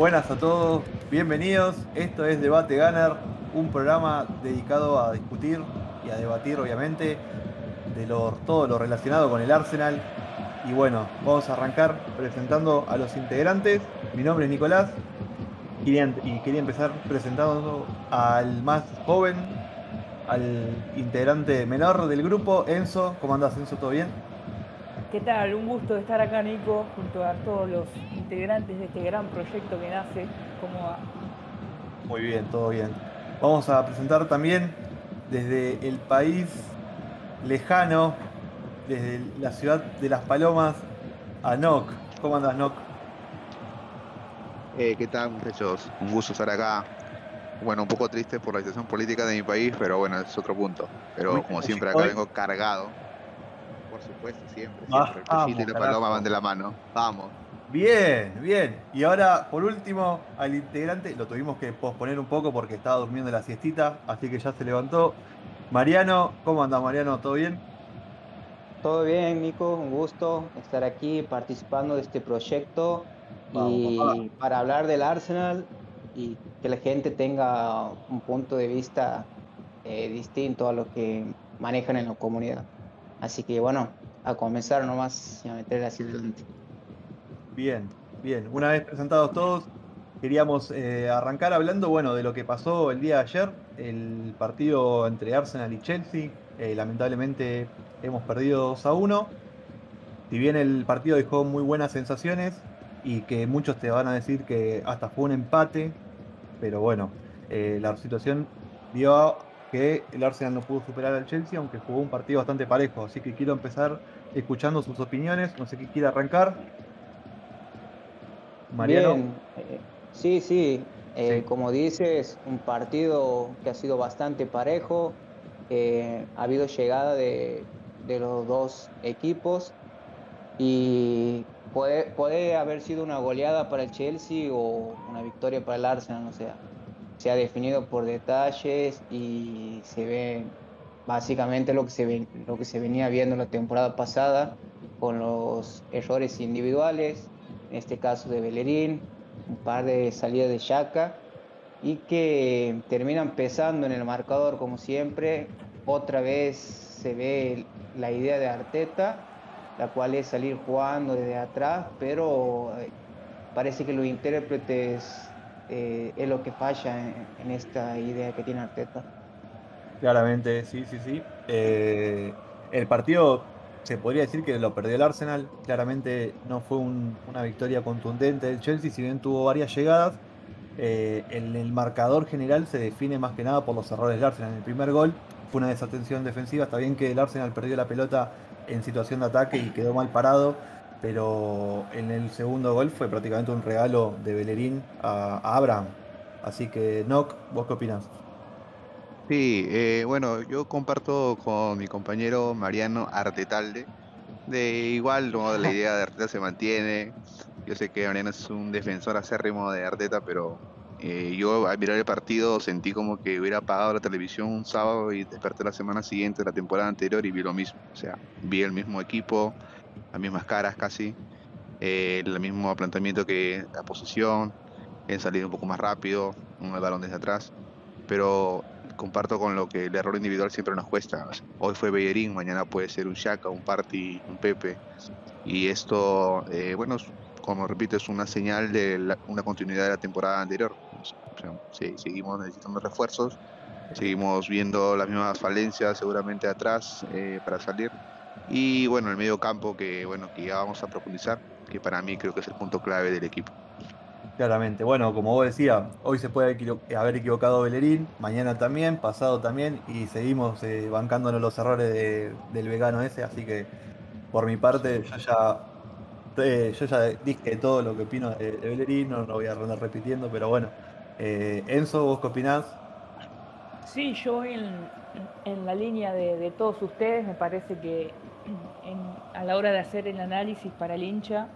Buenas a todos, bienvenidos. Esto es Debate Gunner, un programa dedicado a discutir y a debatir, obviamente, de todo lo relacionado con el Arsenal. Y bueno, vamos a arrancar presentando a los integrantes. Mi nombre es Nicolás y quería empezar presentando al más joven, al integrante menor del grupo, Enzo. ¿Cómo andas, Enzo? ¿Todo bien? ¿Qué tal? Un gusto estar acá, Nico, junto a todos los integrantes de este gran proyecto que nace. ¿Cómo va? Muy bien, todo bien. Vamos a presentar también desde el país lejano, desde la ciudad de Las Palomas, a Noc. ¿Cómo andas, Noc? Eh, ¿Qué tal, muchachos? Un gusto estar acá. Bueno, un poco triste por la situación política de mi país, pero bueno, es otro punto. Pero como siempre, acá vengo cargado por supuesto, siempre. siempre. Ah, el y la paloma van de la mano. Vamos. Bien, bien. Y ahora, por último, al integrante, lo tuvimos que posponer un poco porque estaba durmiendo la siestita, así que ya se levantó. Mariano, ¿cómo anda Mariano? ¿Todo bien? Todo bien, Nico, un gusto estar aquí participando de este proyecto y para hablar del Arsenal y que la gente tenga un punto de vista eh, distinto a lo que manejan en la comunidad. Así que bueno, a comenzar nomás y a meter hacia adelante. Bien, bien. Una vez presentados todos, queríamos eh, arrancar hablando bueno, de lo que pasó el día de ayer, el partido entre Arsenal y Chelsea. Eh, lamentablemente hemos perdido 2 a 1. Si bien el partido dejó muy buenas sensaciones y que muchos te van a decir que hasta fue un empate, pero bueno, eh, la situación dio que el Arsenal no pudo superar al Chelsea, aunque jugó un partido bastante parejo. Así que quiero empezar escuchando sus opiniones. No sé qué quiere arrancar. Mariano. Eh, sí, sí. Eh, como dices, un partido que ha sido bastante parejo. Eh, ha habido llegada de, los dos equipos y puede, puede haber sido una goleada para el Chelsea o una victoria para el Arsenal, no sé se ha definido por detalles y se ve básicamente lo que se, lo que se venía viendo la temporada pasada con los errores individuales, en este caso de Bellerín, un par de salidas de Chaca y que terminan pesando en el marcador como siempre. Otra vez se ve la idea de Arteta, la cual es salir jugando desde atrás, pero eh, parece que los intérpretes eh, es lo que falla en, esta idea que tiene Arteta. Claramente, sí, sí, sí. Eh, el partido se podría decir que lo perdió el Arsenal. Claramente no fue una victoria contundente del Chelsea, si bien tuvo varias llegadas. Eh, el marcador general se define más que nada por los errores del Arsenal. En el primer gol fue una desatención defensiva. Está bien que el Arsenal perdió la pelota en situación de ataque y quedó mal parado pero en el segundo gol fue prácticamente un regalo de Bellerín a, Abraham. Así que, Nock, ¿vos qué opinas? Sí, eh, bueno, yo comparto con mi compañero Mariano Artetalde. De igual, la idea de Arteta se mantiene. Yo sé que Mariano es un defensor acérrimo de Arteta, pero eh, yo al mirar el partido sentí como que hubiera apagado la televisión un sábado y desperté la semana siguiente, la temporada anterior, y vi lo mismo. O sea, vi el mismo equipo, las mismas caras casi, eh, el mismo planteamiento que la posición, en salir un poco más rápido, un balón desde atrás, pero comparto con lo que el error individual siempre nos cuesta. Hoy fue Bellerín, mañana puede ser un Shaka, un Party, un Pepe, y esto, eh, bueno, como repito, es una señal de una continuidad de la temporada anterior. seguimos necesitando refuerzos, seguimos viendo las mismas falencias seguramente atrás eh, para salir y bueno, el medio campo que, bueno, que ya vamos a profundizar, que para mí creo que es el punto clave del equipo. Claramente, bueno, como vos decías, hoy se puede haber equivocado Bellerín, mañana también, pasado también, y seguimos eh, bancándonos los errores del vegano ese, así que por mi parte yo ya, eh, yo ya dije todo lo que opino de, Bellerín, no lo voy a andar repitiendo, pero bueno. Eh, Enzo, ¿vos qué opinás? Sí, yo en, en la línea de, todos ustedes me parece que a la hora de hacer el análisis para el hincha,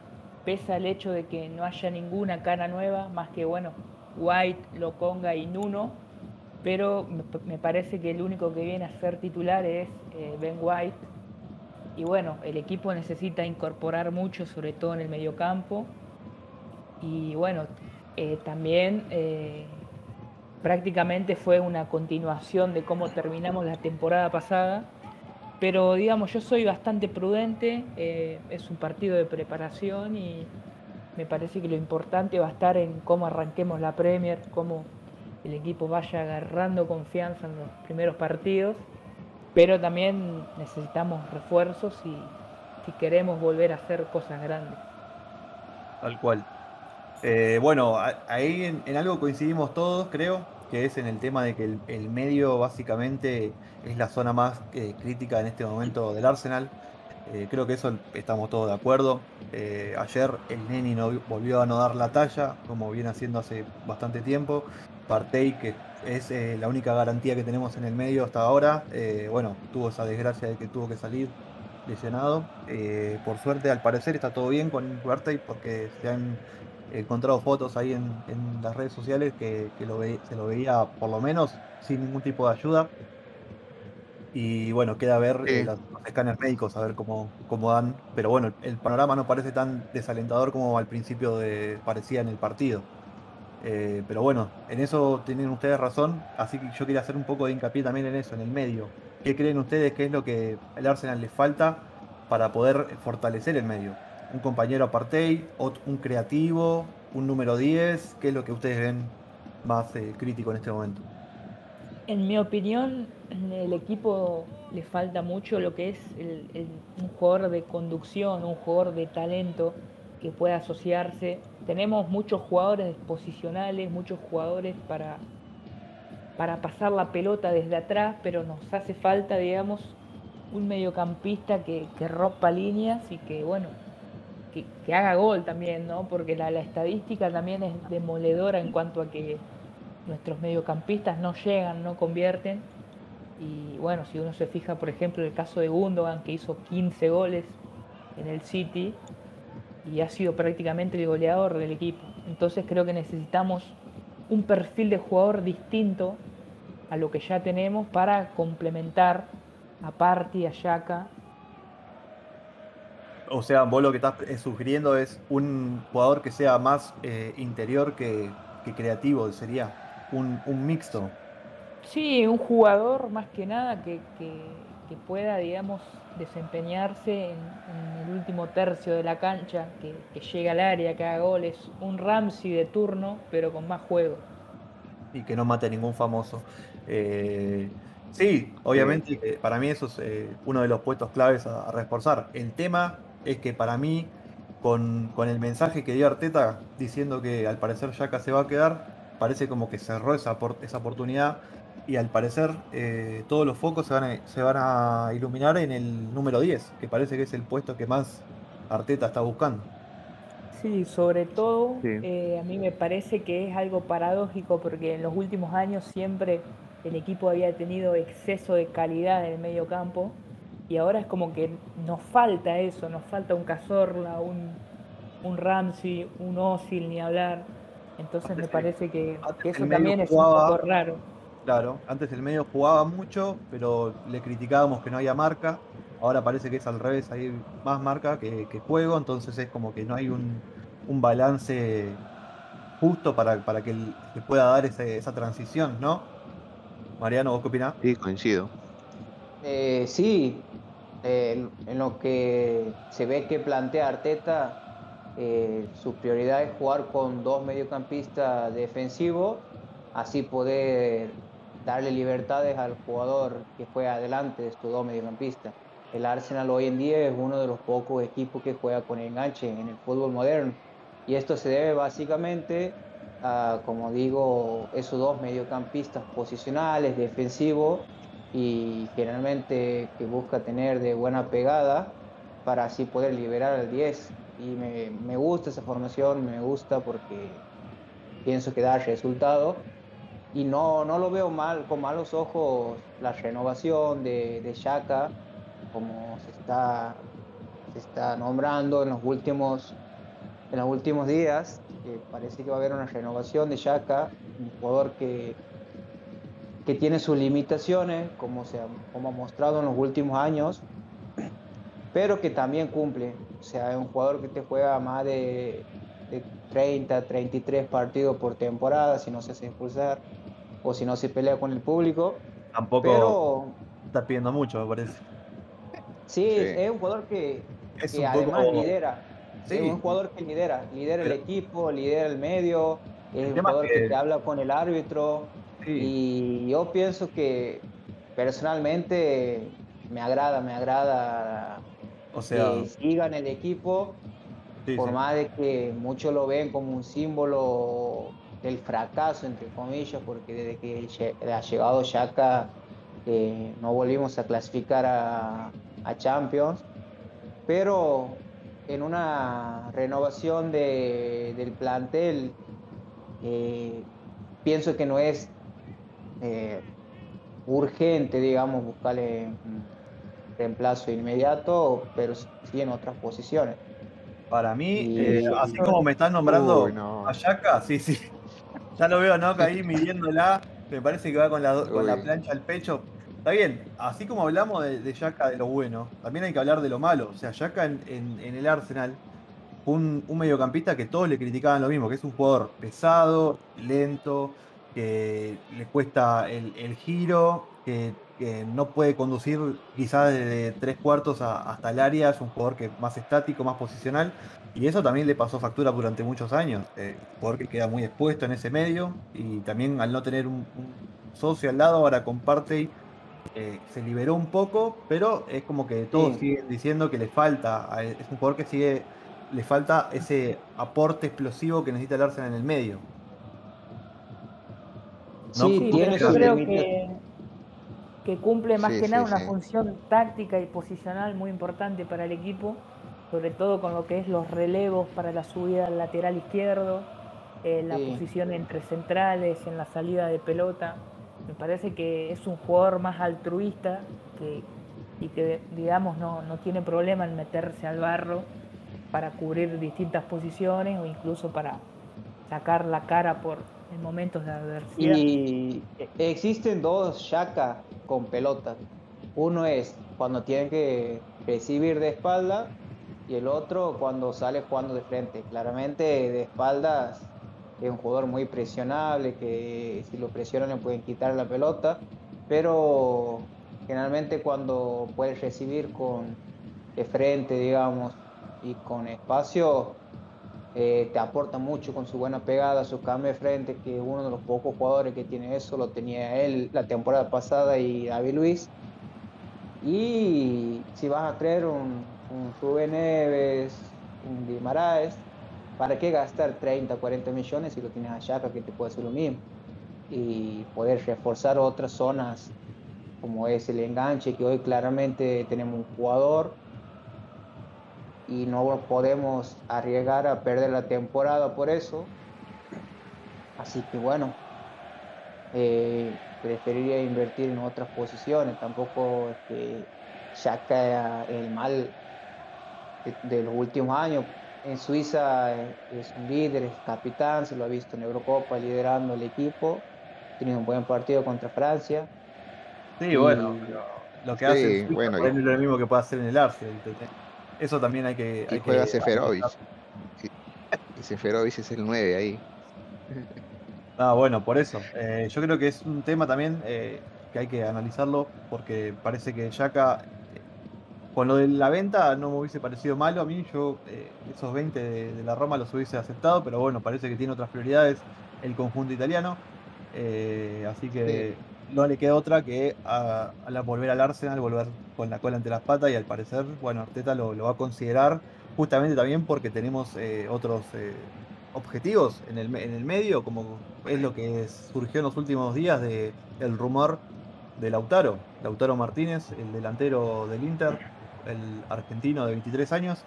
pesa el hecho de que no haya ninguna cara nueva, más que, bueno, White, Loconga y Nuno, pero me parece que el único que viene a ser titular es eh, Ben White. Y bueno, el equipo necesita incorporar mucho, sobre todo en el mediocampo. Y bueno, eh, también eh, prácticamente fue una continuación de cómo terminamos la temporada pasada. Pero digamos, yo soy bastante prudente, es un partido de preparación y me parece que lo importante va a estar en cómo arranquemos la Premier, cómo el equipo vaya agarrando confianza en los primeros partidos, pero también necesitamos refuerzos y si queremos volver a hacer cosas grandes. Tal cual. Eh, bueno, ahí en, algo coincidimos todos, creo, que es en el tema de que el, medio básicamente es la zona más eh, crítica en este momento del Arsenal. Eh, creo que eso estamos todos de acuerdo. ayer el Neni no, volvió a no dar la talla, como viene haciendo hace bastante tiempo. Partey, que es la única garantía que tenemos en el medio hasta ahora, bueno, tuvo esa desgracia de que tuvo que salir lesionado. Eh, por suerte, al parecer, está todo bien con Partey porque se han encontrado fotos ahí en, las redes sociales que, lo se lo veía por lo menos sin ningún tipo de ayuda. Y bueno, queda ver eh, los, escáneres médicos, a ver cómo, cómo dan. Pero bueno, el, panorama no parece tan desalentador como al principio de, parecía en el partido. Eh, pero bueno, en eso tienen ustedes razón, así que yo quería hacer un poco de hincapié también en eso, en el medio. ¿Qué creen ustedes que es lo que al Arsenal le falta para poder fortalecer el medio? ¿Un compañero apartheid, un creativo, un número 10? ¿Qué es lo que ustedes ven más eh, crítico en este momento? En mi opinión, el equipo le falta mucho lo que es un jugador de conducción, un jugador de talento que pueda asociarse. Tenemos muchos jugadores posicionales, muchos jugadores para para pasar la pelota desde atrás, pero nos hace falta, digamos, un mediocampista que, rompa líneas y que, bueno, que, haga gol también, ¿no? Porque la, estadística también es demoledora en cuanto a que nuestros mediocampistas no llegan, no convierten. Y bueno, si uno se fija, por ejemplo, el caso de Gundogan, que hizo 15 goles en el City y ha sido prácticamente el goleador del equipo. Entonces creo que necesitamos un perfil de jugador distinto a lo que ya tenemos para complementar a Party, a Yaka. O sea, vos lo que estás eh, sugiriendo es un jugador que sea más eh, interior que, creativo, sería un, mixto. Sí, un jugador más que nada que, pueda, digamos, desempeñarse en, el último tercio de la cancha, que, que llegue al área, que haga goles, un Ramsey de turno, pero con más juego. Y que no mate a ningún famoso. Eh, sí, obviamente, para mí eso es eh, uno de los puestos claves a, reforzar. El tema es que para mí, con, el mensaje que dio Arteta diciendo que al parecer Yaka se va a quedar, parece como que cerró esa, esa oportunidad y al parecer eh, todos los focos se van, a, se van a iluminar en el número 10, que parece que es el puesto que más Arteta está buscando. Sí, sobre todo eh, a mí me parece que es algo paradójico porque en los últimos años siempre el equipo había tenido exceso de calidad en el medio campo y ahora es como que nos falta eso, nos falta un Cazorla, un, un Ramsey, un Osil, ni hablar. Entonces me parece que, eso también es un poco raro. Claro, antes el medio jugaba mucho, pero le criticábamos que no había marca. Ahora parece que es al revés, hay más marca que, juego, entonces es como que no hay un, balance justo para, para que se pueda dar esa transición, ¿no? Mariano, ¿vos qué opinás? Sí, coincido. Eh, sí, en lo que se ve que plantea Arteta, eh, su prioridad es jugar con dos mediocampistas defensivos, así poder darle libertades al jugador que juega adelante de estos dos mediocampistas. El Arsenal hoy en día es uno de los pocos equipos que juega con enganche en el fútbol moderno. Y esto se debe básicamente a, como digo, esos dos mediocampistas posicionales, defensivos y generalmente que busca tener de buena pegada para así poder liberar al 10. Y me, me gusta esa formación, me gusta porque pienso que da resultado y no, no lo veo mal, con malos ojos la renovación de, de Shaka, como se está, se está nombrando en los últimos, en los últimos días. parece que va a haber una renovación de Shaka, un jugador que, que tiene sus limitaciones, como, se ha, como ha mostrado en los últimos años, pero que también cumple. O sea, es un jugador que te juega más de de 30, 33 partidos por temporada si no se hace expulsar o si no se pelea con el público. Tampoco Pero está pidiendo mucho, me parece. sí, Sí. es un jugador que, Es que un además poco- lidera. Sí. Es un jugador que lidera, lidera el equipo, lidera el medio, es El un jugador que- que te habla con el árbitro. Sí. Y yo pienso que personalmente me agrada, me agrada O sea, que siga en el equipo, sí, por sí. más de que muchos lo ven como un símbolo del fracaso, entre comillas, porque desde que ha llegado Shaka eh, no volvimos a clasificar a, a Champions, pero en una renovación de- del plantel, eh, pienso que no es eh, urgente, digamos, buscarle un reemplazo inmediato, pero sí en otras posiciones. Para mí, Y- eh, así como me están nombrando Uy, no. a Yaka, sí, sí. Ya lo veo, ¿no? Que ahí midiéndola, me parece que va con la, con la plancha al pecho. Está bien, así como hablamos de, de Yaka de lo bueno, también hay que hablar de lo malo. O sea, Yaka en, en- en el Arsenal un, un mediocampista que todos le criticaban lo mismo, que es un jugador pesado, lento, que le cuesta el, el giro, que, que no puede conducir quizás desde tres cuartos a- hasta el área, es un jugador que es más estático, más posicional. Y eso también le pasó factura durante muchos años. Eh, jugador que queda muy expuesto en ese medio y también al no tener un, un socio al lado, ahora con Partey eh, se liberó un poco, pero es como que todos Sí. siguen diciendo que le falta, es un jugador que sigue, le falta ese aporte explosivo que necesita el Arsenal en el medio. No, Sí, ¿cómo tiene yo creo que, que cumple más Sí, que nada una función táctica y posicional muy importante para el equipo, sobre todo con lo que es los relevos para la subida al lateral izquierdo, eh, la posición entre centrales, en la salida de pelota. Me parece que es un jugador más altruista que, y que, digamos, no, no tiene problema en meterse al barro para cubrir distintas posiciones o incluso para sacar la cara por en momentos de adversidad. Y existen dos Shaka con pelota. Uno es cuando tiene que recibir de espalda y el otro cuando sale jugando de frente. Claramente de espaldas es un jugador muy presionable, que si lo presionan le pueden quitar la pelota, pero generalmente cuando puede recibir con de frente, digamos, y con espacio, eh, te aporta mucho con su buena pegada, su cambio de frente, que uno de los pocos jugadores que tiene eso lo tenía él la temporada pasada y David Luis. Y si vas a traer un, un Rubén Neves, un Guimaraes, ¿para qué gastar 30, 40 millones si lo tienes a Chaka que te puede hacer lo mismo? Y poder reforzar otras zonas como es el enganche, que hoy claramente tenemos un jugador y no podemos arriesgar a perder la temporada por eso. Así que bueno, eh, preferiría invertir en otras posiciones. Tampoco es que Shaka el mal de, de los últimos años. En Suiza eh, es un líder, es capitán, se lo ha visto en Eurocopa liderando el equipo. Ha tenido un buen partido contra Francia. Sí, Y- bueno, pero lo que Sí, hace en Suiza bueno, es lo mismo que puede hacer en el Arsenal. Eso también hay que. Y hay juega que Seferovic. Y, Seferovic es el 9 ahí. Ah, bueno, por eso. Eh, yo creo que es un tema también eh, que hay que analizarlo porque parece que Yaka, eh, con lo de la venta no me hubiese parecido malo a mí. Yo eh, esos 20 de, de la Roma los hubiese aceptado, pero bueno, parece que tiene otras prioridades el conjunto italiano. Así que no le queda otra que a, volver al Arsenal, volver con la cola entre las patas y al parecer, bueno, Arteta lo, va a considerar justamente también porque tenemos eh, otros eh, objetivos en el, en el medio, como es lo que surgió en los últimos días de el rumor de Lautaro, Lautaro Martínez, el delantero del Inter, el argentino de 23 años,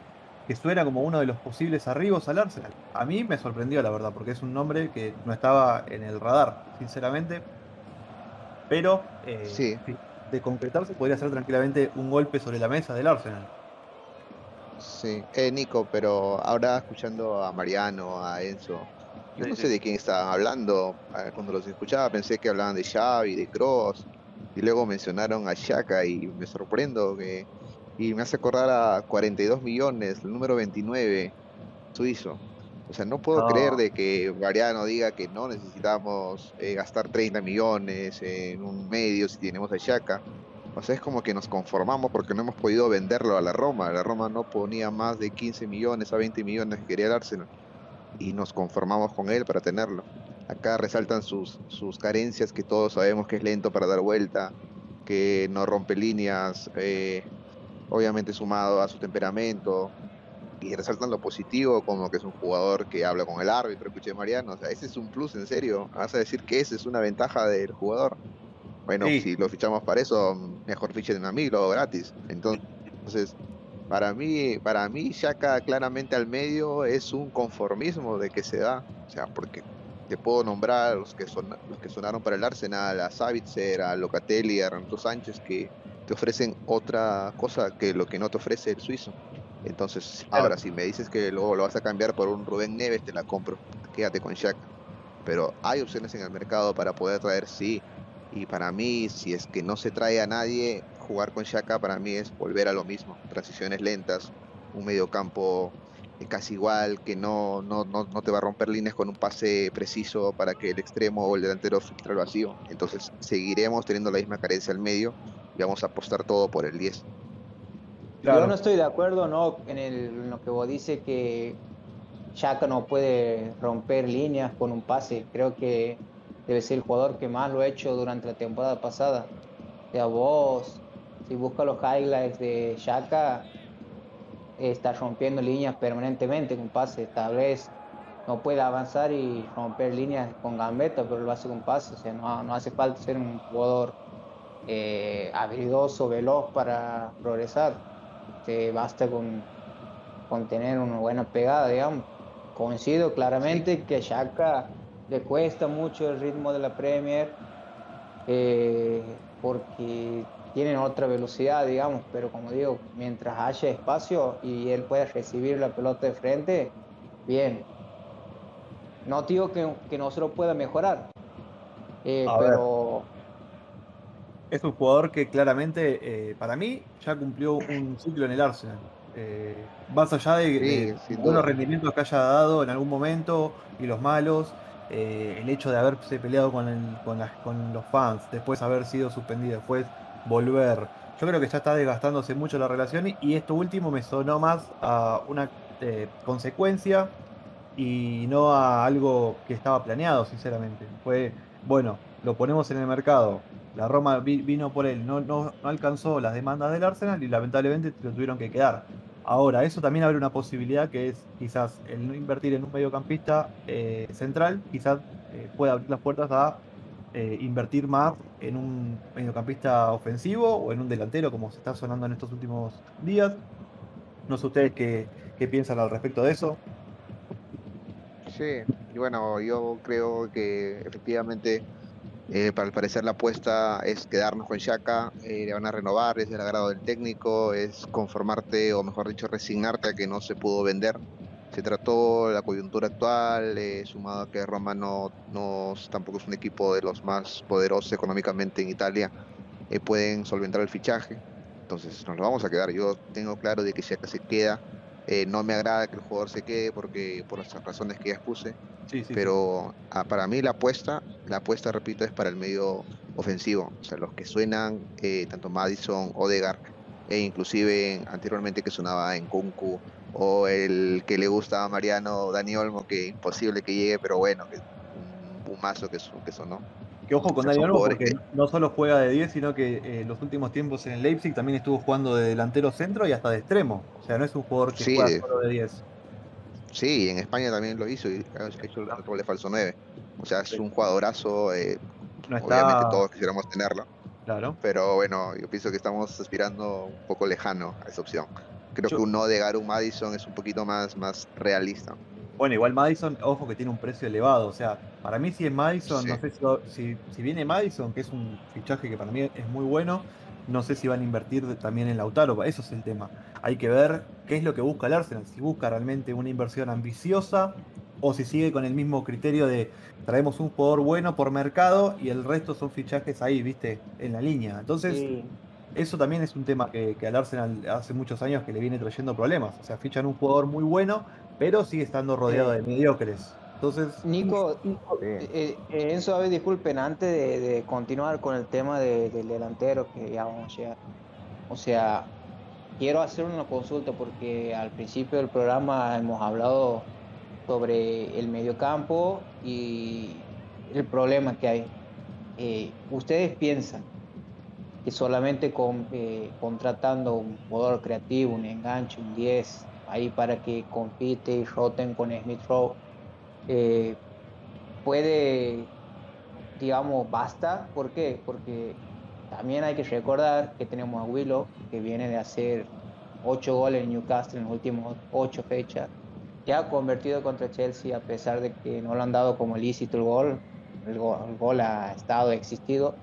que suena como uno de los posibles arribos al Arsenal. A mí me sorprendió, la verdad, porque es un nombre que no estaba en el radar, sinceramente. Pero eh, Sí. de concretarse podría ser tranquilamente un golpe sobre la mesa del Arsenal. Sí, eh, Nico, pero ahora escuchando a Mariano, a Enzo, yo Sí, no sí. sé de quién estaban hablando. eh, Cuando los escuchaba pensé que hablaban de Xavi, de Kroos, y luego mencionaron a Xhaka y me sorprendo que y me hace acordar a 42 millones, el número 29 suizo. O sea, no puedo creer de que Mariano diga que no necesitamos eh, gastar 30 millones en un medio si tenemos a Shaka. O sea, es como que nos conformamos porque no hemos podido venderlo a la Roma. La Roma no ponía más de 15 millones a 20 millones que quería el Arsenal. Y nos conformamos con él para tenerlo. Acá resaltan sus, sus carencias, que todos sabemos que es lento para dar vuelta, que no rompe líneas, eh, obviamente sumado a su temperamento, y resaltan lo positivo, como que es un jugador que habla con el árbitro, escuché Mariano, o sea, ese es un plus, en serio, vas a decir que esa es una ventaja del jugador. Bueno, si lo fichamos para eso, mejor fichen a mí, lo gratis. Entonces, para mí, para mí, Shaka claramente al medio es un conformismo de que se da, o sea, porque te puedo nombrar los que son los que sonaron para el Arsenal, a Savitzer, a Locatelli, a Renato Sánchez, que te ofrecen otra cosa que lo que no te ofrece el suizo. Entonces, ahora si me dices que luego lo vas a cambiar por un Rubén Neves, te la compro. Quédate con Shaq. Pero hay opciones en el mercado para poder traer, sí. Y para mí, si es que no se trae a nadie, jugar con Shaka para mí es volver a lo mismo. Transiciones lentas, un mediocampo casi igual, que no, no, no, no, te va a romper líneas con un pase preciso para que el extremo o el delantero filtre al vacío. Entonces seguiremos teniendo la misma carencia al medio y vamos a apostar todo por el 10. Yo no estoy de acuerdo ¿no? En, lo que vos dices que Chaka no puede romper líneas con un pase. Creo que debe ser el jugador que más lo ha hecho durante la temporada pasada. O sea, vos, si buscas los highlights de Shaka, está rompiendo líneas permanentemente con pase. Tal vez no puede avanzar y romper líneas con gambeta, pero lo hace con pase. O sea, no, no hace falta ser un jugador eh, habilidoso, veloz para progresar. Te basta con, con tener una buena pegada, digamos. Coincido claramente que a Shaka le cuesta mucho el ritmo de la Premier eh, porque tienen otra velocidad, digamos, pero como digo, mientras haya espacio y él pueda recibir la pelota de frente, bien. No digo que, que no se lo pueda mejorar, eh, pero... Es un jugador que claramente, eh, para mí, ya cumplió un ciclo en el Arsenal. Eh, más allá de, los rendimientos que haya dado en algún momento y los malos, el hecho de haberse peleado con, con, con, los fans, después haber sido suspendido, después volver. Yo creo que ya está desgastándose mucho la relación y esto último me sonó más a una eh, consecuencia y no a algo que estaba planeado, sinceramente. Fue, bueno, lo ponemos en el mercado. La Roma vino por él, no, no, alcanzó las demandas del Arsenal y lamentablemente lo tuvieron que quedar. Ahora, eso también abre una posibilidad que es quizás el no invertir en un mediocampista eh, central, quizás eh, pueda abrir las puertas a eh, invertir más en un mediocampista ofensivo o en un delantero, como se está sonando en estos últimos días. No sé ustedes qué, piensan al respecto de eso. Sí, y bueno, yo creo que efectivamente, eh, para el parecer la apuesta es quedarnos con Shaka, eh, le van a renovar, es del agrado del técnico, es conformarte o mejor dicho resignarte a que no se pudo vender se trató la coyuntura actual, eh, sumado a que Roma no, tampoco es un equipo de los más poderosos económicamente en Italia, eh, pueden solventar el fichaje. Entonces nos lo vamos a quedar. Yo tengo claro de que Shaka se queda. Eh, no me agrada que el jugador se quede porque por las razones que ya expuse. pero ah, para mí la apuesta, la apuesta, repito, es para el medio ofensivo. O sea, los que suenan, tanto Madison, Odegaard, e inclusive anteriormente que sonaba en Kunku o el que le gusta a Mariano Dani Olmo, que imposible que llegue, pero bueno, que un pumazo que, que sonó. Que ojo con Dani Olmo, porque no solo juega de 10, sino que en eh, los últimos tiempos en el Leipzig también estuvo jugando de delantero centro y hasta de extremo. O sea, no es un jugador que juega solo de 10. Sí, en España también lo hizo y ha hecho el rol de falso 9. O sea, es un jugadorazo. Eh, obviamente todos quisiéramos tenerlo. Claro. Pero bueno, yo pienso que estamos aspirando un poco lejano a esa opción. Creo que un no de Garu Madison es un poquito más, más realista. Bueno, igual Madison, ojo que tiene un precio elevado. O sea, para mí si es Madison, no sé si, si, viene Madison, que es un fichaje que para mí es muy bueno, no sé si van a invertir también en Lautaro. Eso es el tema. Hay que ver qué es lo que busca el Arsenal. Si busca realmente una inversión ambiciosa o si sigue con el mismo criterio de traemos un jugador bueno por mercado y el resto son fichajes ahí, viste, en la línea. Entonces, eso también es un tema que, al Arsenal hace muchos años que le viene trayendo problemas. O sea, fichan un jugador muy bueno, pero sigue estando rodeado de mediocres. Entonces, Nico, eh, eh, Enzo, disculpen, antes de, continuar con el tema del delantero, que ya vamos a llegar. O sea, quiero hacer una consulta porque al principio del programa hemos hablado sobre el mediocampo y el problema que hay. Eh, ¿Ustedes piensan que solamente con, contratando un jugador creativo, un enganche, un 10, ahí para que compite y roten con Smith Rowe, eh, puede, digamos, basta. ¿Por qué? Porque también hay que recordar que tenemos a Willow, que viene de hacer ocho goles en Newcastle en las últimas ocho fechas, que ha convertido contra Chelsea a pesar de que no lo han dado como lícito el gol, el gol, ha estado, existido,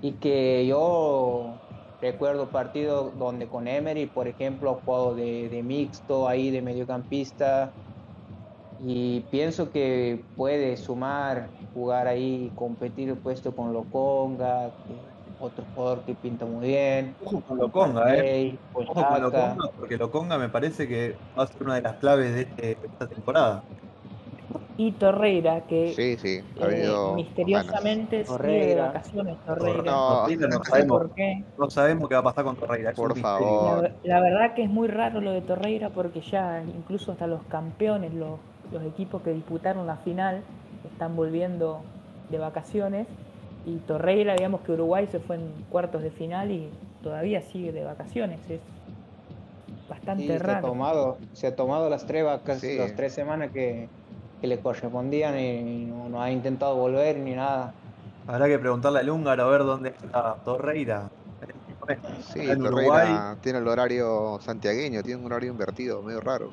y que yo recuerdo partidos donde con Emery, por ejemplo, ha jugado de, de mixto, ahí de mediocampista, y pienso que puede sumar, jugar ahí, competir el puesto con Loconga, otro jugador que pinta muy bien. Ojo con Loconga, eh. Ojo con Loconga, porque Loconga me parece que va a ser una de las claves de, este, esta temporada. Y Torreira, que sí, sí, eh, misteriosamente sigue de vacaciones Torreira. No, no, sabemos, por qué. No sabemos qué va a pasar con Torreira. Por favor. La, la, verdad que es muy raro lo de Torreira porque ya incluso hasta los campeones, los los equipos que disputaron la final están volviendo de vacaciones y Torreira, digamos que Uruguay se fue en cuartos de final y todavía sigue de vacaciones. Es bastante raro. Se ha tomado, se ha tomado las tres vacas, las tres semanas que, le correspondían y no, ha intentado volver ni nada. Habrá que preguntarle al húngaro a ver dónde está Torreira. Sí, Torreira tiene el horario santiagueño, tiene un horario invertido, medio raro.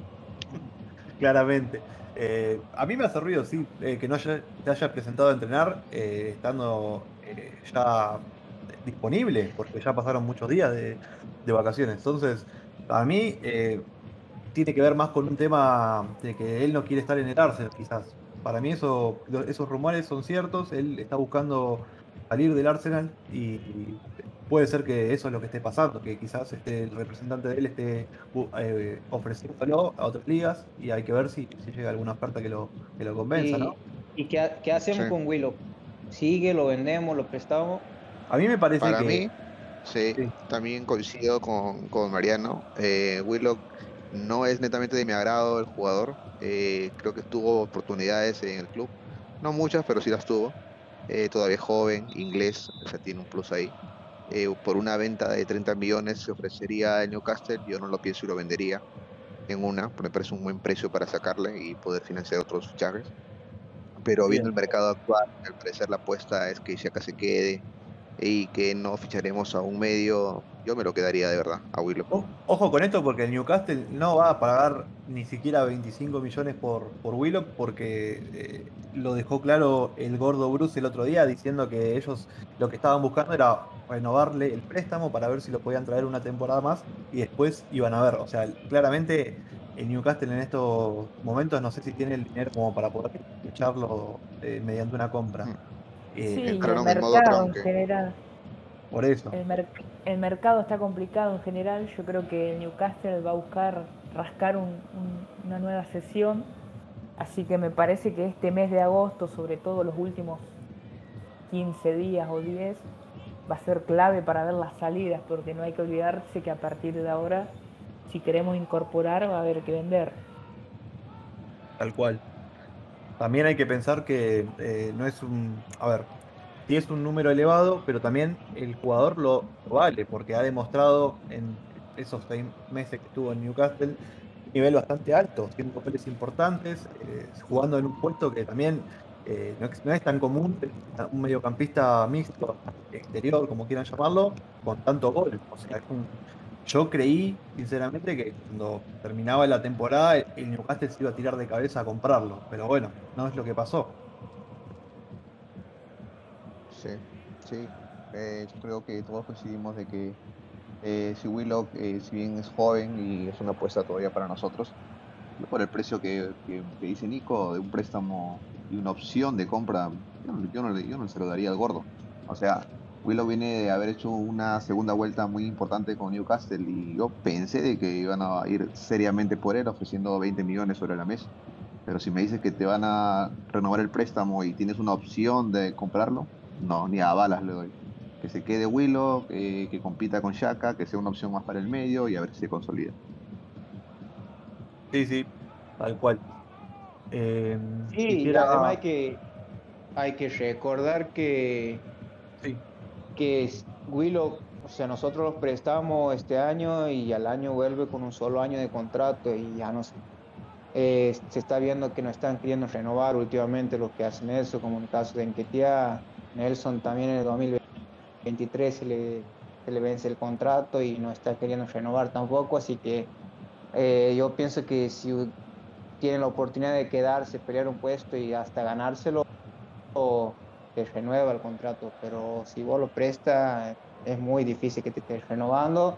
Claramente. Eh, a mí me hace ruido, sí, eh, que no haya, te hayas presentado a entrenar eh, estando ya disponible, porque ya pasaron muchos días de, vacaciones. Entonces, a mí tiene que ver más con un tema de que él no quiere estar en el Arsenal, quizás. Para mí eso, esos rumores son ciertos, él está buscando salir del Arsenal y puede ser que eso es lo que esté pasando, que quizás este, el representante de él esté eh, ofreciéndolo a otras ligas y hay que ver si, llega alguna oferta que lo, que lo convenza, ¿no? ¿Y qué, qué hacemos con Willow? ¿Sigue, lo vendemos, lo prestamos? A mí me parece Para que... mí, sí, también coincido con, con Mariano. Eh, Willow no es netamente de mi agrado el jugador. Eh, creo que tuvo oportunidades en el club. No muchas, pero sí las tuvo. Eh, todavía joven, inglés, o sea, tiene un plus ahí. Eh, por una venta de 30 millones se ofrecería el Newcastle, yo no lo pienso y lo vendería en una, me parece un buen precio para sacarle y poder financiar otros fichajes. Pero viendo el mercado actual, al parecer la apuesta es que acá se quede y que no ficharemos a un medio, yo me lo quedaría de verdad a Willow. Ojo con esto porque el Newcastle no va a pagar ni siquiera 25 millones por, por Willock porque eh, lo dejó claro el gordo Bruce el otro día diciendo que ellos lo que estaban buscando era renovarle el préstamo para ver si lo podían traer una temporada más y después iban a ver. O sea, claramente el Newcastle en estos momentos no sé si tiene el dinero como para poder echarlo eh, mediante una compra. Mm. Eh, sí, el mercado en general. Por eso. El, mercado está complicado en general. Yo creo que el Newcastle va a buscar rascar una nueva sesión. Así que me parece que este mes de agosto, sobre todo los últimos 15 días o 10, va a ser clave para ver las salidas, porque no hay que olvidarse que a partir de ahora, si queremos incorporar, va a haber que vender. Tal cual. También hay que pensar que eh, no es un. A ver, sí es un número elevado, pero también el jugador lo, vale, porque ha demostrado en esos seis meses que estuvo en Newcastle un nivel bastante alto, tiene papeles importantes, eh, jugando en un puesto que también eh, no, es, tan común, un mediocampista mixto, exterior, como quieran llamarlo, con tanto gol. O sea, yo creí, sinceramente, que cuando terminaba la temporada el Newcastle se iba a tirar de cabeza a comprarlo, pero bueno, no es lo que pasó. Sí, sí. Eh, yo creo que todos coincidimos de que eh, si Willock, si bien es joven y es una apuesta todavía para nosotros, por el precio que, dice Nico, de un préstamo y una opción de compra, yo no, yo no, se lo daría al gordo. O sea, Willow viene de haber hecho una segunda vuelta muy importante con Newcastle y yo pensé de que iban a ir seriamente por él ofreciendo 20 millones sobre la mesa. Pero si me dices que te van a renovar el préstamo y tienes una opción de comprarlo, no, ni a balas le doy. Que se quede Willow, que compita con Shaka, que sea una opción más para el medio y a ver si se consolida. Sí, sí, tal cual. Eh, sí, además hay que, hay que recordar que, sí. Que Willow, o sea, nosotros los prestamos este año y al año vuelve con un solo año de contrato y ya no eh, se está viendo que no están queriendo renovar últimamente los que hacen eso, como en el caso de Enquetia, Nelson también en el 2023 se le, se le vence el contrato y no está queriendo renovar tampoco, así que eh, yo pienso que si tienen la oportunidad de quedarse, pelear un puesto y hasta ganárselo, o te renueva el contrato, pero si vos lo prestas es muy difícil que te estés renovando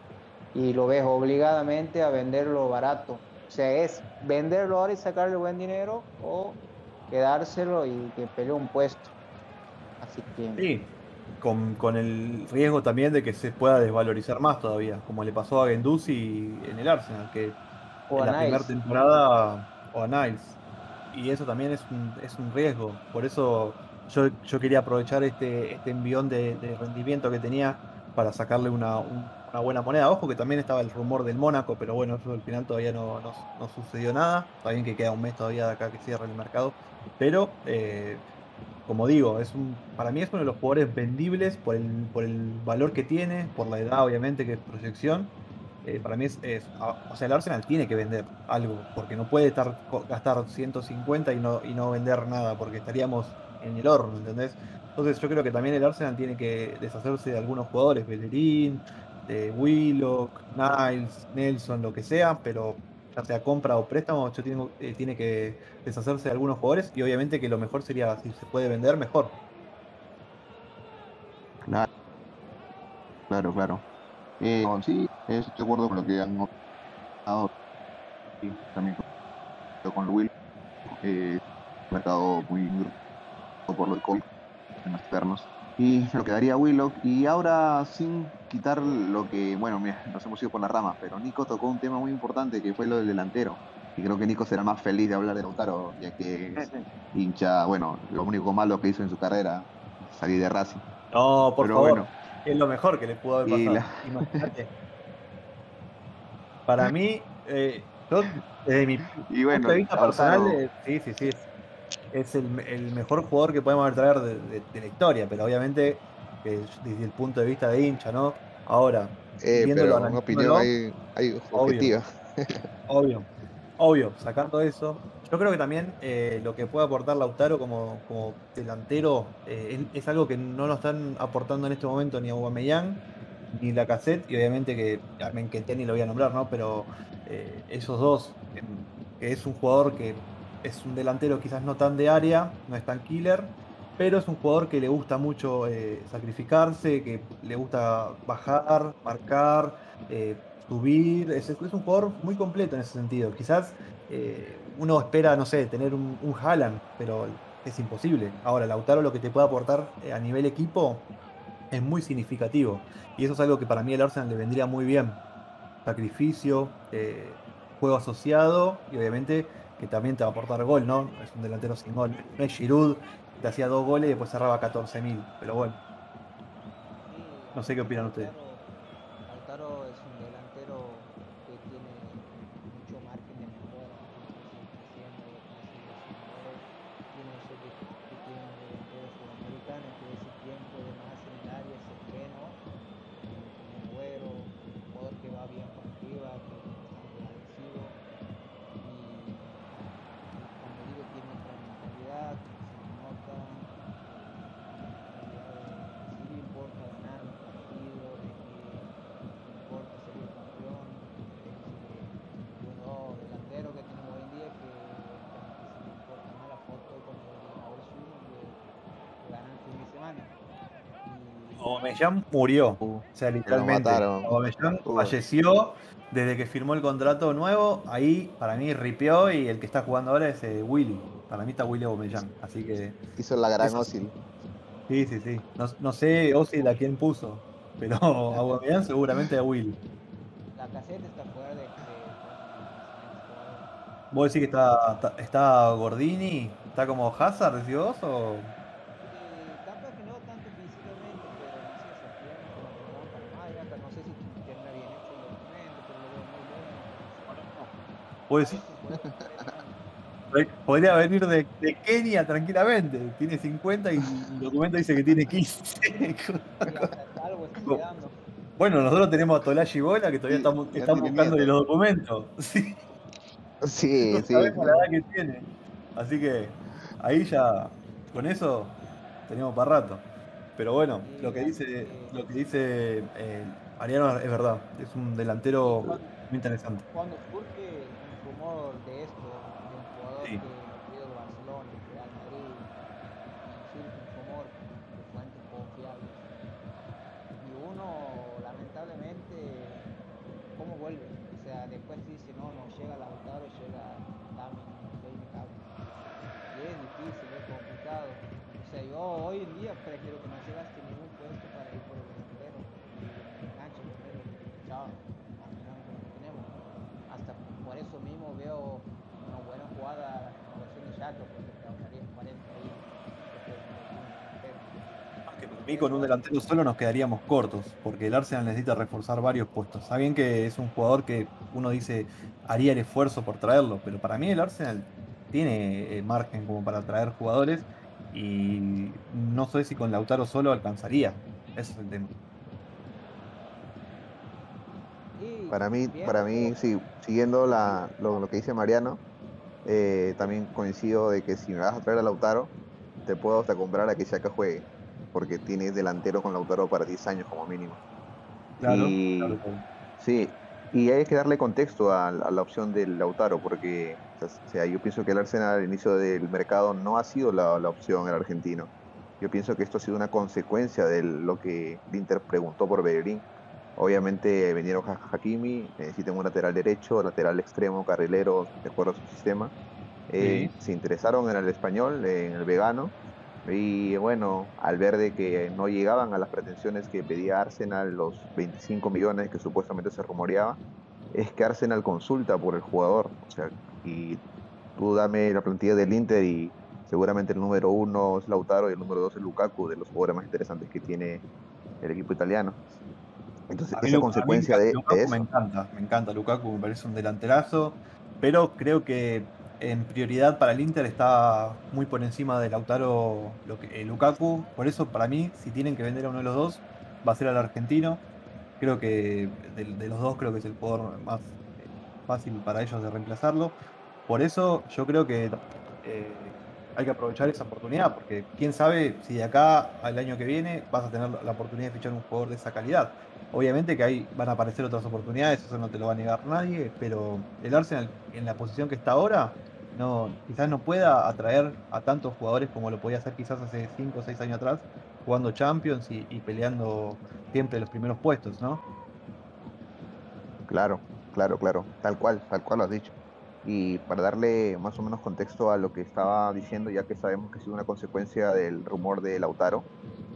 y lo ves obligadamente a venderlo barato o sea, es venderlo ahora y sacarle buen dinero o quedárselo y que pelee un puesto. Así que. Sí, con, el riesgo también de que se pueda desvalorizar más todavía, como le pasó a Gendouzi en el Arsenal, que en la primera temporada, o a Niles. Y eso también es un, es un riesgo. Por eso yo, quería aprovechar este, este envión de, rendimiento que tenía para sacarle una, un, una buena moneda. Ojo que también estaba el rumor del Mónaco, pero bueno, eso al final todavía no, no, sucedió nada. Está bien que queda un mes todavía de acá que cierre el mercado. Pero, eh, como digo, es un, para mí es uno de los jugadores vendibles por el, por el valor que tiene, por la edad obviamente que es proyección. Eh, para mí es, o sea, el Arsenal tiene que vender algo, porque no puede estar gastar 150 y no, y no vender nada, porque estaríamos en el horno, ¿entendés? Entonces yo creo que también el Arsenal tiene que deshacerse de algunos jugadores, Bellerín, de Willock, Niles, Nelson, lo que sea, pero ya sea compra o préstamo, yo tengo, eh, tiene que deshacerse de algunos jugadores y obviamente que lo mejor sería, si se puede vender, mejor. Claro, claro, claro. Eh, sí, estoy de acuerdo con lo que han dado también con el Will. Eh, mercado muy, muy por lo de COVID en los externos y lo quedaría Willock. Y ahora, sin quitar lo que, bueno, mira, nos hemos ido por las ramas, pero Nico tocó un tema muy importante que fue lo del delantero. Y creo que Nico será más feliz de hablar de Lautaro, ya que hincha, bueno, lo único malo que hizo en su carrera, salir de Racing. No, por favor, es lo mejor que le pudo haber pasado. Imagínate. Para mí, eh, yo, desde mi y bueno, punto de vista personal, eh, sí, sí, sí, es el, mejor jugador que podemos traer de, la historia, pero obviamente desde el punto de vista de hincha, ¿no? Ahora, eh, pero una opinión hay, objetiva. Obvio, obvio, sacando eso. Yo creo que también eh, lo que puede aportar Lautaro como, como delantero eh, es, algo que no nos están aportando en este momento ni Aubameyang ni la cassette y obviamente que a ni lo voy a nombrar, ¿no? Pero eh, esos dos, que es un jugador que es un delantero quizás no tan de área, no es tan killer, pero es un jugador que le gusta mucho eh, sacrificarse, que le gusta bajar, marcar, eh, subir. Es, un jugador muy completo en ese sentido. Quizás eh, uno espera, no sé, tener un, un Haaland, pero es imposible. Ahora, Lautaro lo que te puede aportar a nivel equipo es muy significativo. Y eso es algo que para mí el Arsenal le vendría muy bien. Sacrificio, juego asociado y obviamente que también te va a aportar gol, ¿no? Es un delantero sin gol. No es Giroud, te hacía dos goles y después cerraba 14.000, pero bueno. No sé qué opinan ustedes. Murió. Uh, o sea, literalmente. Falleció desde que firmó el contrato nuevo. Ahí, para mí, ripió y el que está jugando ahora es eh, Willy. Para mí está Willy Aubameyang. Así que. Hizo la gran ósil. Sí, sí, sí. No, no sé Ozil a quién puso, pero a seguramente a Will. La caseta está fuera de... de- ¿Vos decís que está, está, está Gordini? ¿Está como Hazard, decís vos? O... Eh, capaz que no tanto físicamente, pero no sé, esa pierna como que no dan para más, y hasta no sé si tendrá bien hecho el documento, pero lo veo muy bueno. ¿Vos decís? Podría venir de, de Kenia tranquilamente. Tiene 50 y el documento dice que tiene 15. Y hasta algo está quedando. bueno, nosotros tenemos a Tolashi Bola que todavía Sí, estamos, estamos buscando nieto. los documentos. Sí, Sí, no sí. sabemos la edad que tiene. Así que ahí ya, con eso, tenemos para rato. Pero bueno, lo que dice, lo que dice eh, Ariano es verdad. Es un delantero muy interesante. Cuando surge un rumor de esto, de un jugador Sí. que viene del Barcelona, del Real Madrid, y surge un rumor de fuentes confiables, y uno, lamentablemente, ¿cómo vuelve? O sea, después dice, no, no llega Lautaro, llega Tami, Jamie Cabo. Y es difícil, es complicado. O sea, yo hoy en día prefiero que no llegaste ningún puesto para ir por el delantero, y enganche primero, chao, combinamos con lo que tenemos. Hasta por eso mismo veo una buena jugada la renovación de Chato, porque te ahorrarías 40 ahí. después de un delantero. Que para mí con un delantero solo nos quedaríamos cortos, porque el Arsenal necesita reforzar varios puestos. Está bien que es un jugador que uno dice haría el esfuerzo por traerlo, pero para mí el Arsenal tiene eh, margen como para traer jugadores y no sé si con Lautaro solo alcanzaría. Ese es el tema. Para mí, para mí, sí, siguiendo la, lo, lo que dice Mariano, eh, también coincido de que si me vas a traer a Lautaro, te puedo hasta comprar a que Shaka juegue, porque tienes delantero con Lautaro para 10 años como mínimo. Claro, Y- claro. Sí, y hay que darle contexto a, a la opción del Lautaro, porque o sea, yo pienso que el Arsenal al inicio del mercado no ha sido la, la opción el argentino. Yo pienso que esto ha sido una consecuencia de lo que Inter preguntó por Bellerín. Obviamente vinieron Ha- Hakimi, necesitan un lateral derecho, lateral extremo, carrilero, de acuerdo a su sistema. Eh, Se interesaron en el español, en el vegano, y bueno, al ver de que no llegaban a las pretensiones que pedía Arsenal, los 25 millones que supuestamente se rumoreaba, es que Arsenal consulta por el jugador. O sea, y tú dame la plantilla del Inter y seguramente el número uno es Lautaro y el número dos es Lukaku, de los jugadores más interesantes que tiene el equipo italiano. Entonces, A esa Lu- a mí consecuencia Lukaku- de, de Lukaku eso. me encanta, me encanta Lukaku, me parece un delanterazo, pero creo que en prioridad para el Inter está muy por encima de Lautaro eh, Lukaku, por eso para mí si tienen que vender a uno de los dos va a ser al argentino, creo que de, de los dos creo que es el jugador más eh, fácil para ellos de reemplazarlo, por eso yo creo que eh, hay que aprovechar esa oportunidad, porque quién sabe si de acá al año que viene vas a tener la oportunidad de fichar un jugador de esa calidad. Obviamente que ahí van a aparecer otras oportunidades, eso no te lo va a negar nadie, pero el Arsenal en la posición que está ahora, no, quizás no pueda atraer a tantos jugadores como lo podía hacer quizás hace 5 o 6 años atrás, jugando Champions y, y peleando siempre los primeros puestos, ¿no? Claro, claro, claro, tal cual, tal cual lo has dicho. Y para darle más o menos contexto a lo que estaba diciendo, ya que sabemos que ha sido una consecuencia del rumor de Lautaro,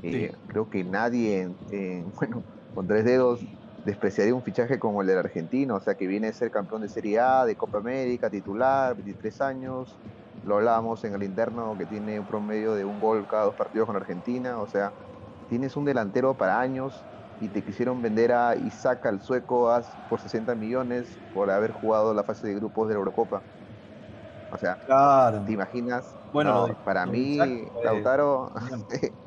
eh, creo que nadie, en, en- bueno, con tres dedos, despreciaría un fichaje como el del argentino, o sea, que viene a ser campeón de Serie A, de Copa América, titular, 23 años, lo hablábamos en el interno, que tiene un promedio de un gol cada dos partidos con Argentina, o sea, tienes un delantero para años y te quisieron vender a Isaac al sueco por 60 millones por haber jugado la fase de grupos de la Eurocopa. O sea, Claro. ¿te imaginas? Bueno, No, para mí, fue- Lautaro.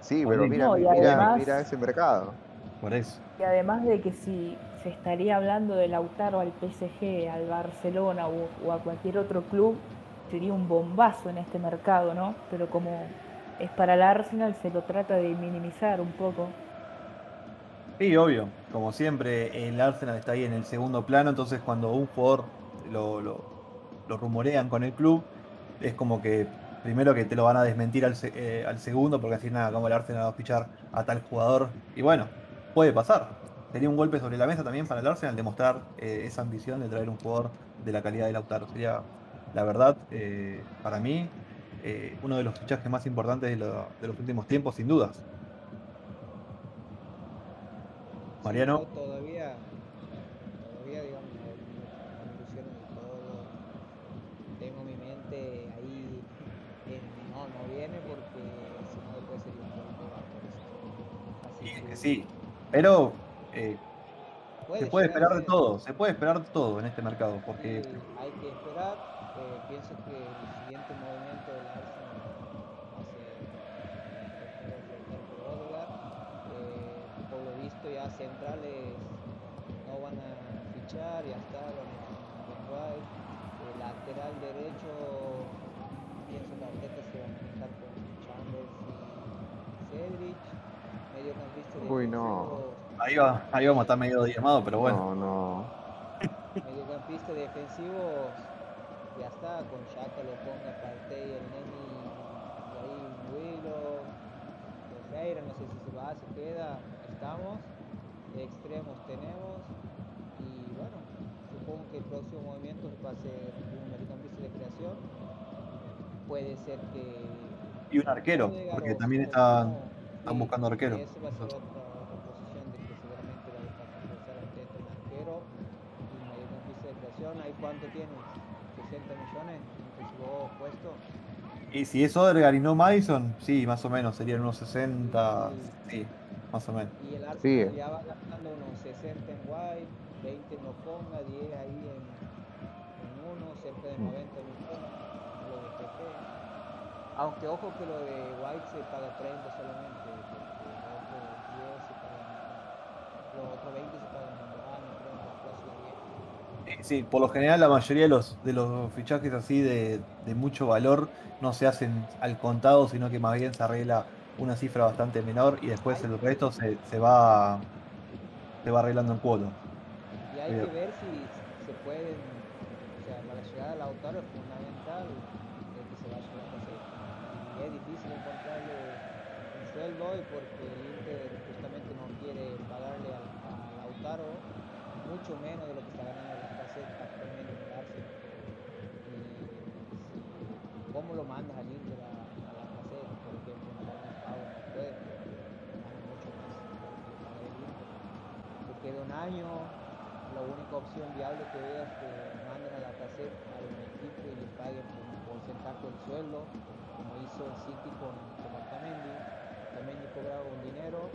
sí, pero mira, No, mira, además- mira ese mercado. Por eso. Y además de que si se estaría hablando de Lautaro al PSG, al Barcelona o, o a cualquier otro club, sería un bombazo en este mercado, ¿no? Pero como es para el Arsenal, se lo trata de minimizar un poco. Sí, obvio. Como siempre, el Arsenal está ahí en el segundo plano, entonces cuando un jugador lo, lo, lo rumorean con el club, es como que primero que te lo van a desmentir al, eh, al segundo, porque así nada, como el Arsenal va a fichar a tal jugador. Y bueno, puede pasar. Sería un golpe sobre la mesa también para el Arsenal demostrar eh, esa ambición de traer un jugador de la calidad de Lautaro. Sería, la verdad, eh, para mí, eh, uno de los fichajes más importantes de, los últimos tiempos, sin dudas. Mariano. todavía, todavía, digamos, de todo. Tengo mi mente ahí no, no viene porque si no después sería un Así que, que sí, pero eh, se puede esperar de todo, se puede esperar de todo en este mercado, porque... hay que esperar, eh, pienso que el siguiente movimiento del Arsenal va a ser el eh, por lo visto ya centrales no van a fichar, ya está, van a el lateral derecho pienso que Arteta se va a manejar con Chambers y Cedric, mediocampista de Uy, no. Ahí, va, ahí vamos a estar medio diezmado, pero bueno. No, no. Mediocampista defensivo, ya está, con Shaka lo ponga parte y el Neni, y ahí Willow, Ferreira, no sé si se va, se queda, estamos, extremos tenemos, y bueno, supongo que el próximo movimiento va a ser un mediocampista de creación, puede ser que... Y un arquero, porque también están, están buscando arquero. ¿Ahí cuánto tienes? ¿60 millones en tu puesto? Y si es Odegaard y no Madison, sí, más o menos, serían unos 60, sí, más o menos. Y el Arsenal sí. ya va gastando unos 60 en White, 20 en Oponga, 10 ahí en, en uno, cerca de 90 mm. millones, lo de PP. Aunque ojo que lo de White se paga 30 solamente, porque los otros 10 se pagan, los otros 20 se pagan en Sí, por lo general la mayoría de los, de los fichajes así de, mucho valor no se hacen al contado, sino que más bien se arregla una cifra bastante menor y después el resto se, se va se va arreglando en cuotas. Y hay que ver si se pueden, o sea, la llegada del autor es fundamental que se vaya a hacer. Es difícil encontrarle un sueldo hoy porque el Inter justamente no quiere pagarle al, al Lautaro mucho menos de lo que está ganando la cassette actualmente en el Arsenal. Cómo lo mandas al Inter a, a la cassette, por ejemplo, en la no puede, mucho más de el. Te queda un año, la única opción viable que veas es que manden a la cassette a un equipo y le paguen por un porcentaje del sueldo, como hizo el City con, con Otamendi. Otamendi cobraba un dinero,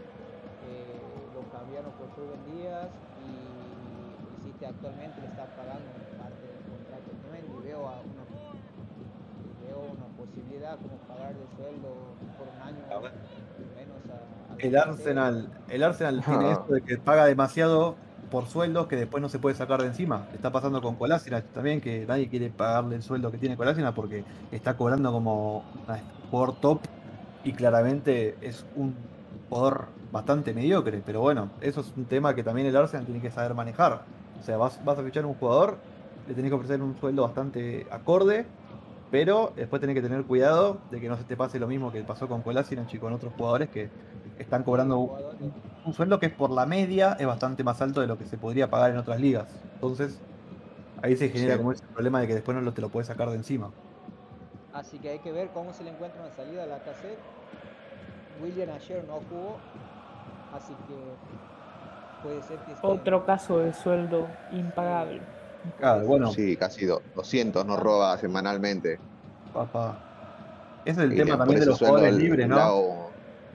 eh, lo cambiaron por Rubén Díaz y que actualmente le está pagando parte del contrato y veo, una, veo una posibilidad como pagar de sueldo por un año menos a, el Arsenal, el Arsenal tiene esto de que paga demasiado por sueldos que después no se puede sacar de encima. Está pasando con Colácina también, que nadie quiere pagarle el sueldo que tiene Colácina porque está cobrando como un jugador top y claramente es un jugador bastante mediocre. Pero bueno, eso es un tema que también el Arsenal tiene que saber manejar. O sea, vas, a fichar un jugador, le tenés que ofrecer un sueldo bastante acorde, pero después tenés que tener cuidado de que no se te pase lo mismo que pasó con Kolasinac y con otros jugadores que están cobrando un, sueldo que es por la media, es bastante más alto de lo que se podría pagar en otras ligas. Entonces, ahí se genera como ese problema de que después no te lo puedes sacar de encima. Así que hay que ver cómo se le encuentra una salida a la cassette. William ayer no jugó, así que puede ser que Otro caso de sueldo impagable. Claro, bueno. Sí, casi 200 nos roba semanalmente. Papá. Ese es el tema también de los jugadores libres, ¿no?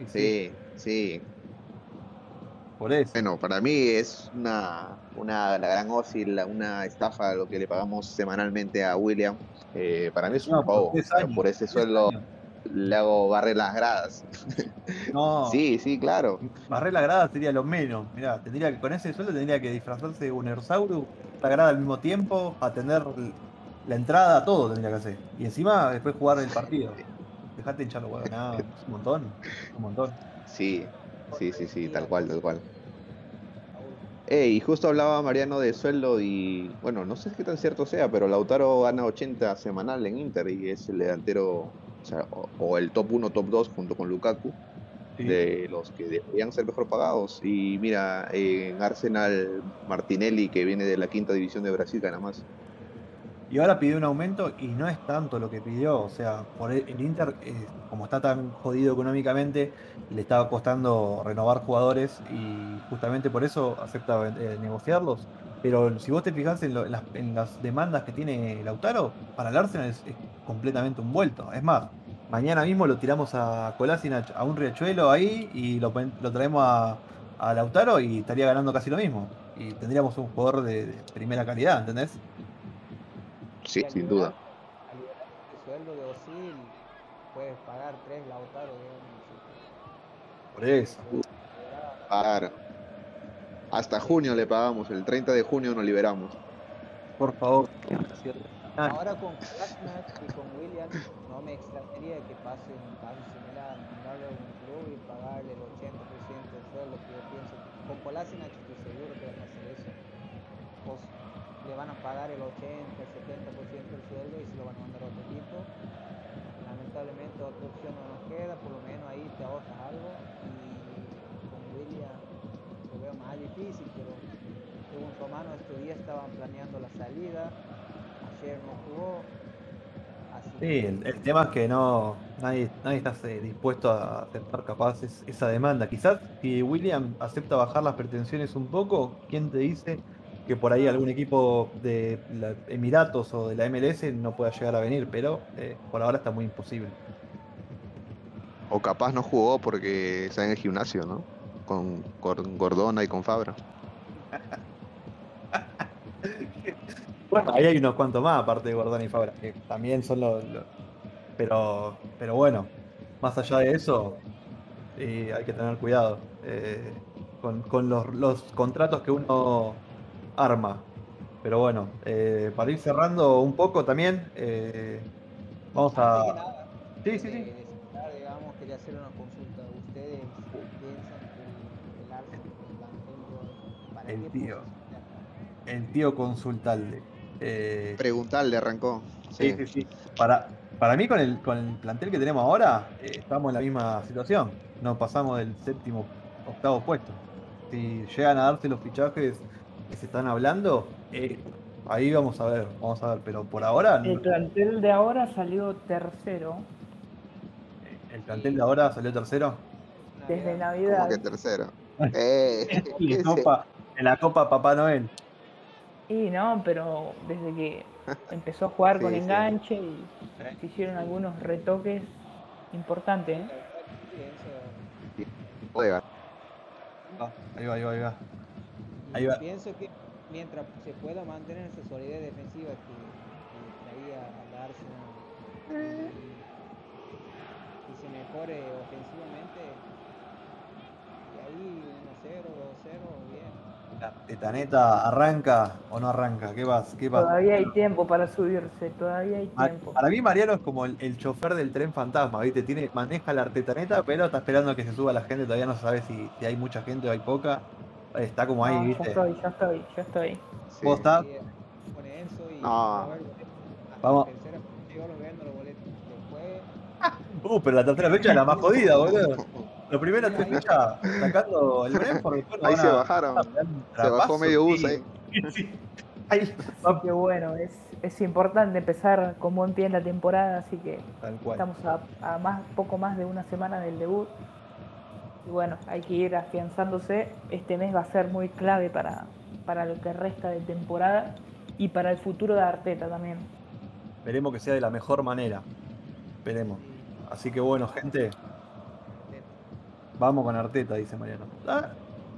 sí, sí. Por eso. Bueno, para mí es una, una la gran OSI, una estafa lo que le pagamos semanalmente a William. Eh, para mí es un no, por ese sueldo le hago barrer las gradas. No. sí, sí, claro. Barrer las gradas sería lo menos. Mirá, tendría que, con ese sueldo tendría que disfrazarse de un Ersauru, la grada al mismo tiempo, atender la entrada, todo tendría que hacer. Y encima después jugar el partido. Dejate hinchar los huevos, nada, un montón, un montón. Sí, sí, sí, sí, tal cual, tal cual. y justo hablaba Mariano de sueldo y bueno, no sé qué tan cierto sea, pero Lautaro gana 80 semanal en Inter y es el delantero o, el top 1, top 2 junto con Lukaku, de los que deberían ser mejor pagados. Y mira, en Arsenal, Martinelli, que viene de la quinta división de Brasil, gana más. y ahora pidió un aumento y no es tanto lo que pidió. O sea, por el, el Inter, eh, como está tan jodido económicamente, le estaba costando renovar jugadores y justamente por eso acepta eh, negociarlos. Pero si vos te fijas en, lo- en las, en las demandas que tiene Lautaro, para el Arsenal es, es completamente un vuelto. Es más, mañana mismo lo tiramos a Kolasinac a un riachuelo ahí y lo, traemos a, a Lautaro y estaría ganando casi lo mismo. Y tendríamos un jugador de, de primera calidad, ¿entendés? Sí, sin liberar- duda. al liberar el sueldo de Osil, puedes pagar tres Lautaro, digamos. Por eso. Claro. Hasta junio le pagamos, el 30 de junio nos liberamos. Por favor. Ah, Ahora con Kolasinac y con William, no me extrañaría que pase un caso similar, mandarle a un club y pagarle el 80% del sueldo, que yo pienso con Kolasinac estoy seguro que van a hacer eso. Pues, le van a pagar el 80, el 70% del sueldo y se lo van a mandar a otro equipo. Lamentablemente otra opción no nos queda, por lo menos ahí te ahorras algo y con William más difícil, pero según Romano estos días estaban planeando la salida, ayer no jugó, así Sí, que el, el tema es que no nadie, nadie está eh, dispuesto a aceptar capaz es- esa demanda. Quizás si William acepta bajar las pretensiones un poco, ¿quién te dice que por ahí algún equipo de la Emiratos o de la MLS no pueda llegar a venir? Pero eh, por ahora está muy imposible. O capaz no jugó porque está en el gimnasio, ¿no? Con, con Gordona y con Fabra. Bueno, ahí hay unos cuantos más, aparte de Gordon y Fabra, que también son los. los- pero, pero bueno, más allá de eso, eh, hay que tener cuidado eh, con, con los, los contratos que uno arma. Pero bueno, eh, para ir cerrando un poco también, eh, vamos a. nada, Sí, sí, sí. digamos, quería hacer una consulta. ¿Ustedes piensan que el Arsenal con plantel para El tío. El tío consultable. Eh, Preguntarle arrancó. Sí, sí, sí. Para, para mí, con el, con el plantel que tenemos ahora, eh, estamos en la misma situación. No pasamos del séptimo, octavo puesto. Si llegan a darse los fichajes que se están hablando, eh, ahí vamos a ver, vamos a ver. Pero por ahora, no- El plantel de ahora salió tercero el plantel de ahora salió tercero. desde Navidad. Navidad. Que tercero. Eh, ¿qué en la Copa Papá Noel. Y no, pero desde que empezó a jugar con Sí, sí. enganche y se hicieron algunos retoques importantes. ¿eh? Ah, ahí va, ahí va, ahí va. Ahí va. pienso que mientras se pueda mantener esa solidez defensiva que, que traía al Arsenal y, y se mejore ofensivamente, y ahí 1-0, 2-0, bien. La tetaneta arranca o no arranca. ¿Qué vas? ¿Qué pasa? Todavía hay tiempo para subirse, todavía hay tiempo. Para mí Mariano es como el, el chofer del tren fantasma, ¿viste? Tiene, maneja la artetaneta, pero está esperando a que se suba la gente, todavía no sabe si, si hay mucha gente o hay poca. Está como ahí, No, ya ¿viste? estoy, ya estoy, ya estoy. Sí. ¿Vos estás? Eh, pone Enzo y No. Vamos. Uh, pero la tercera fecha es la más jodida, boludo. Los primeros tres fechas sacando el Brentford, después Ahí se bajaron. Se bajó medio bus ahí. Sí. Ahí, Qué bueno, es, es importante empezar con buen pie en la temporada, así que Tal cual. estamos a, a más, poco más de una semana del debut. Y bueno, hay que ir afianzándose. Este mes va a ser muy clave para, para lo que resta de temporada y para el futuro de Arteta también. Esperemos que sea de la mejor manera. Esperemos. Así que bueno, gente, vamos con Arteta, dice Mariano. Ah,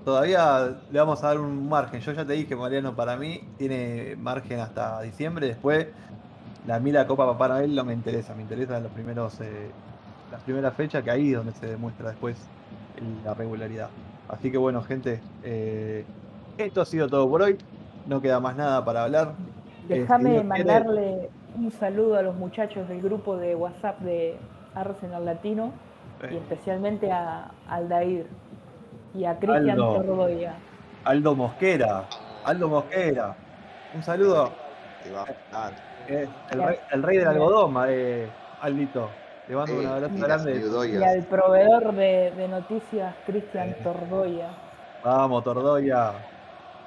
todavía le vamos a dar un margen. Yo ya te dije, Mariano, para mí tiene margen hasta diciembre. Después, la, a mí la Copa Papá Noel no me interesa. Me interesa los primeros, eh, las primeras fechas, que ahí es donde se demuestra después la regularidad. Así que bueno, gente, eh, esto ha sido todo por hoy. No queda más nada para hablar. Eh, si Déjame quiere- mandarle un saludo a los muchachos del grupo de WhatsApp de Arsenal Latino y especialmente a Aldair y a Cristian. Tordoya. Aldo Mosquera. Aldo Mosquera. Un saludo. Te va a. Eh, el, rey, el rey del algodón, ma- eh, Aldito. Le mando un abrazo grande. Y al proveedor de, de noticias, Cristian Eh. Tordoya. Vamos, Tordoya.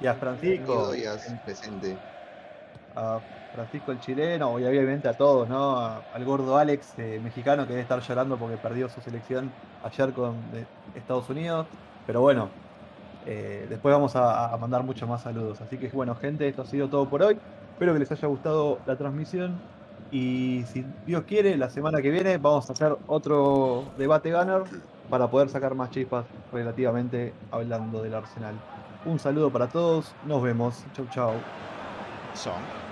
Y a Francisco. Yudoyas presente. A Francisco el chileno y obviamente a todos, ¿no? al gordo Alex, eh, mexicano, que debe estar llorando porque perdió su selección ayer con Estados Unidos. Pero bueno, eh, después vamos a, mandar muchos más saludos. Así que bueno, gente, esto ha sido todo por hoy. Espero que les haya gustado la transmisión. Y si Dios quiere, la semana que viene vamos a hacer otro debate gunner para poder sacar más chispas relativamente hablando del Arsenal. Un saludo para todos, nos vemos. Chau, chau. song.